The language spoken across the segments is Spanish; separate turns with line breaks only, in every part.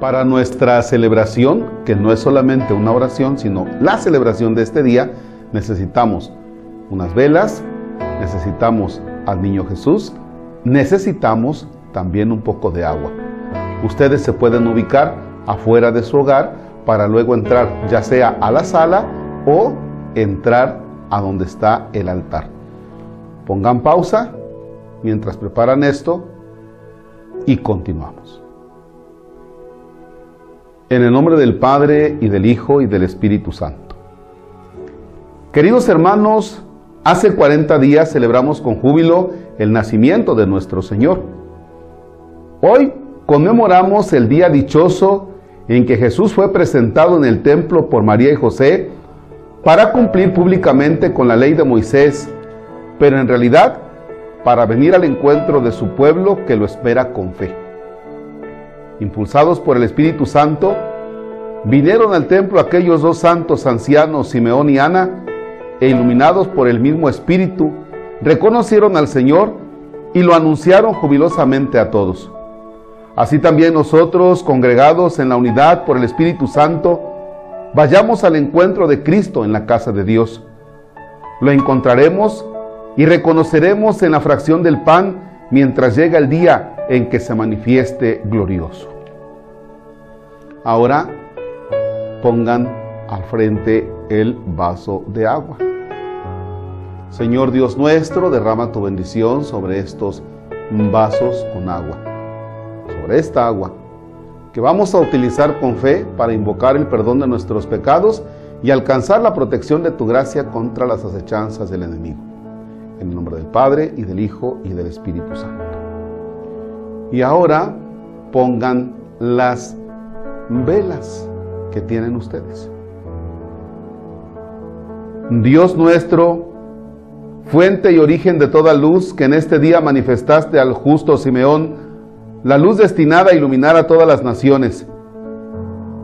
Para nuestra celebración, que no es solamente una oración, sino la celebración de este día, necesitamos unas velas, necesitamos al niño Jesús, necesitamos también un poco de agua. Ustedes se pueden ubicar afuera de su hogar para luego entrar ya sea a la sala o entrar a donde está el altar. Pongan pausa mientras preparan esto y continuamos. En el nombre del Padre y del Hijo y del Espíritu Santo. Queridos hermanos, hace 40 días celebramos con júbilo el nacimiento de nuestro Señor. Hoy conmemoramos el día dichoso en que Jesús fue presentado en el templo por María y José para cumplir públicamente con la ley de Moisés, pero en realidad para venir al encuentro de su pueblo que lo espera con fe impulsados por el Espíritu Santo, vinieron al templo aquellos dos santos ancianos, Simeón y Ana, e iluminados por el mismo Espíritu, reconocieron al Señor y lo anunciaron jubilosamente a todos. Así también nosotros, congregados en la unidad por el Espíritu Santo, vayamos al encuentro de Cristo en la casa de Dios. Lo encontraremos y reconoceremos en la fracción del pan mientras llega el día en que se manifieste glorioso. Ahora pongan al frente el vaso de agua. Señor Dios nuestro, derrama tu bendición sobre estos vasos con agua, sobre esta agua que vamos a utilizar con fe para invocar el perdón de nuestros pecados y alcanzar la protección de tu gracia contra las acechanzas del enemigo. En el nombre del Padre y del Hijo y del Espíritu Santo. Y ahora pongan las velas que tienen ustedes. Dios nuestro, fuente y origen de toda luz, que en este día manifestaste al justo Simeón, la luz destinada a iluminar a todas las naciones.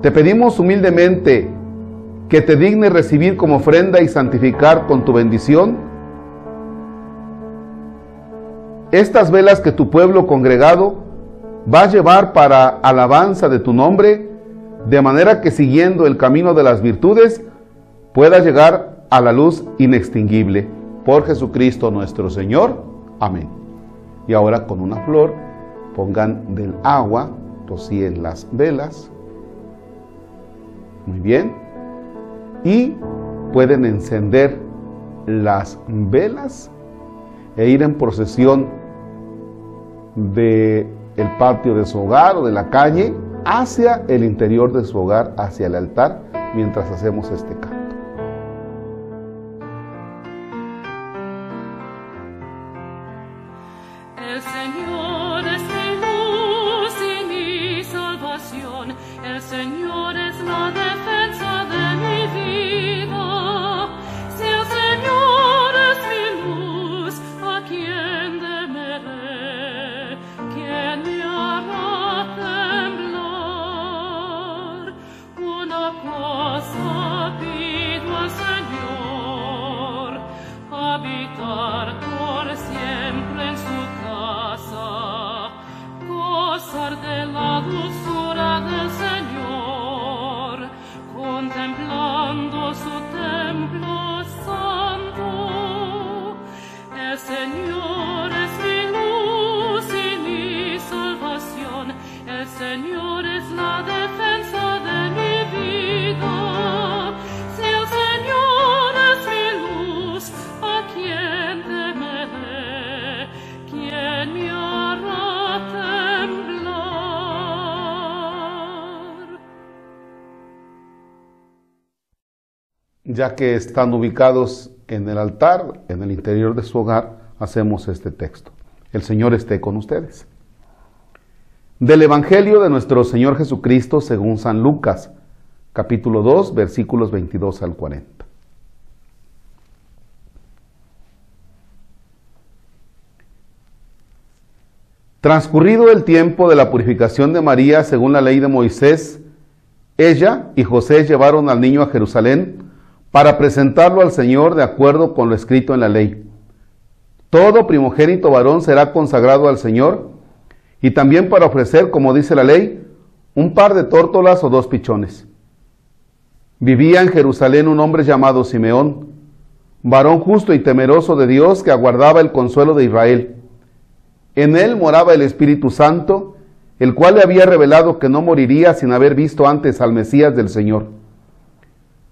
Te pedimos humildemente que te digne recibir como ofrenda y santificar con tu bendición estas velas que tu pueblo congregado va a llevar para alabanza de tu nombre, de manera que siguiendo el camino de las virtudes pueda llegar a la luz inextinguible. Por Jesucristo nuestro Señor. Amén. Y ahora con una flor pongan del agua, rocíen las velas. Muy bien. Y pueden encender las velas e ir en procesión de el patio de su hogar o de la calle hacia el interior de su hogar, hacia el altar, mientras hacemos este canto.
El Señor es la defensa
Ya que están ubicados en el altar, en el interior de su hogar, hacemos este texto. El Señor esté con ustedes. Del Evangelio de nuestro Señor Jesucristo según San Lucas, capítulo 2, versículos 22 al 40. Transcurrido el tiempo de la purificación de María según la ley de Moisés, ella y José llevaron al niño a Jerusalén para presentarlo al Señor de acuerdo con lo escrito en la ley. Todo primogénito varón será consagrado al Señor y también para ofrecer, como dice la ley, un par de tórtolas o dos pichones. Vivía en Jerusalén un hombre llamado Simeón, varón justo y temeroso de Dios que aguardaba el consuelo de Israel. En él moraba el Espíritu Santo, el cual le había revelado que no moriría sin haber visto antes al Mesías del Señor.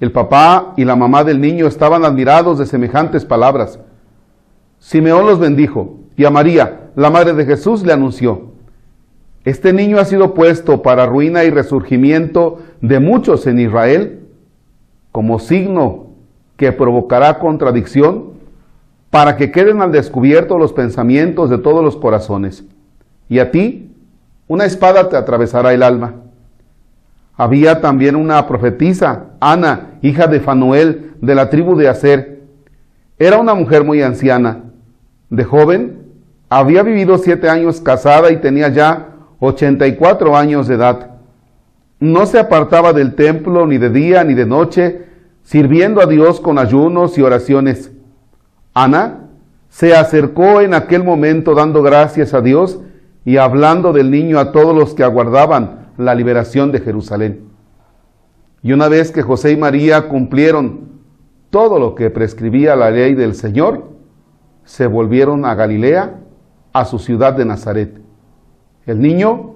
El papá y la mamá del niño estaban admirados de semejantes palabras. Simeón los bendijo y a María, la madre de Jesús, le anunció, este niño ha sido puesto para ruina y resurgimiento de muchos en Israel, como signo que provocará contradicción, para que queden al descubierto los pensamientos de todos los corazones. Y a ti, una espada te atravesará el alma. Había también una profetisa, Ana, hija de Fanuel, de la tribu de Aser. Era una mujer muy anciana. De joven, había vivido siete años casada y tenía ya 84 años de edad. No se apartaba del templo ni de día ni de noche, sirviendo a Dios con ayunos y oraciones. Ana se acercó en aquel momento dando gracias a Dios y hablando del niño a todos los que aguardaban la liberación de Jerusalén. Y una vez que José y María cumplieron todo lo que prescribía la ley del Señor, se volvieron a Galilea, a su ciudad de Nazaret. El niño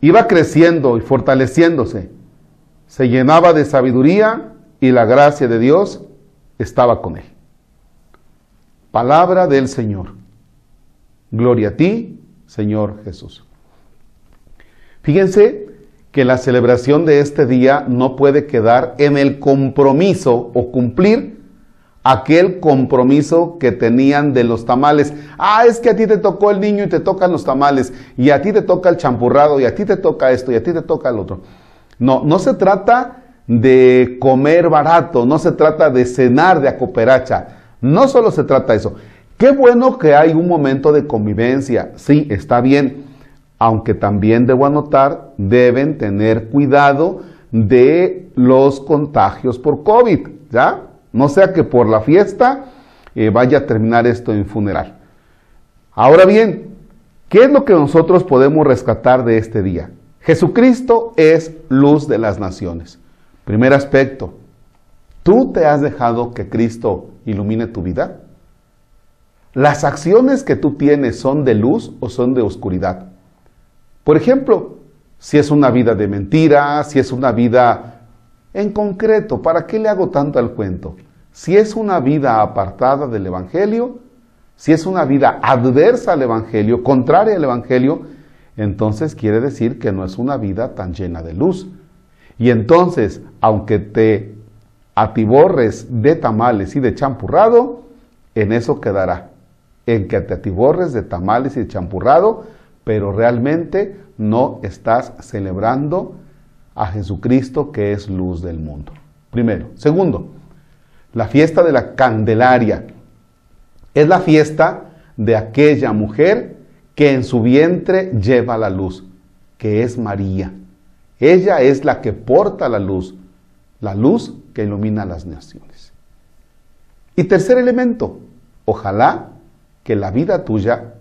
iba creciendo y fortaleciéndose, se llenaba de sabiduría y la gracia de Dios estaba con él. Palabra del Señor. Gloria a ti, Señor Jesús. Fíjense que la celebración de este día no puede quedar en el compromiso o cumplir aquel compromiso que tenían de los tamales. Ah, es que a ti te tocó el niño y te tocan los tamales, y a ti te toca el champurrado, y a ti te toca esto, y a ti te toca el otro. No, no se trata de comer barato, no se trata de cenar de acoperacha, no solo se trata de eso. Qué bueno que hay un momento de convivencia, sí, está bien, aunque también debo anotar, deben tener cuidado de los contagios por COVID, ¿ya? No sea que por la fiesta eh, vaya a terminar esto en funeral. Ahora bien, ¿qué es lo que nosotros podemos rescatar de este día? Jesucristo es luz de las naciones. Primer aspecto, ¿tú te has dejado que Cristo ilumine tu vida? ¿Las acciones que tú tienes son de luz o son de oscuridad? Por ejemplo, si es una vida de mentira, si es una vida en concreto, ¿para qué le hago tanto al cuento? Si es una vida apartada del Evangelio, si es una vida adversa al Evangelio, contraria al Evangelio, entonces quiere decir que no es una vida tan llena de luz. Y entonces, aunque te atiborres de tamales y de champurrado, en eso quedará, en que te atiborres de tamales y de champurrado, pero realmente no estás celebrando a Jesucristo que es luz del mundo. Primero. Segundo, la fiesta de la Candelaria es la fiesta de aquella mujer que en su vientre lleva la luz, que es María. Ella es la que porta la luz, la luz que ilumina las naciones. Y tercer elemento, ojalá que la vida tuya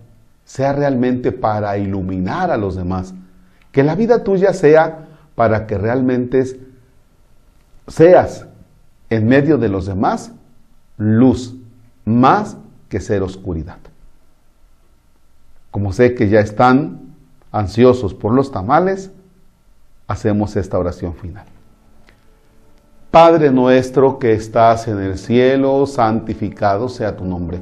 sea realmente para iluminar a los demás, que la vida tuya sea para que realmente seas en medio de los demás luz, más que ser oscuridad. Como sé que ya están ansiosos por los tamales, hacemos esta oración final. Padre nuestro que estás en el cielo, santificado sea tu nombre.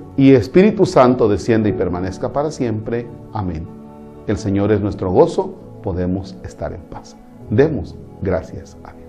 y Espíritu Santo descienda y permanezca para siempre. Amén. El Señor es nuestro gozo, podemos estar en paz. Demos gracias a Dios.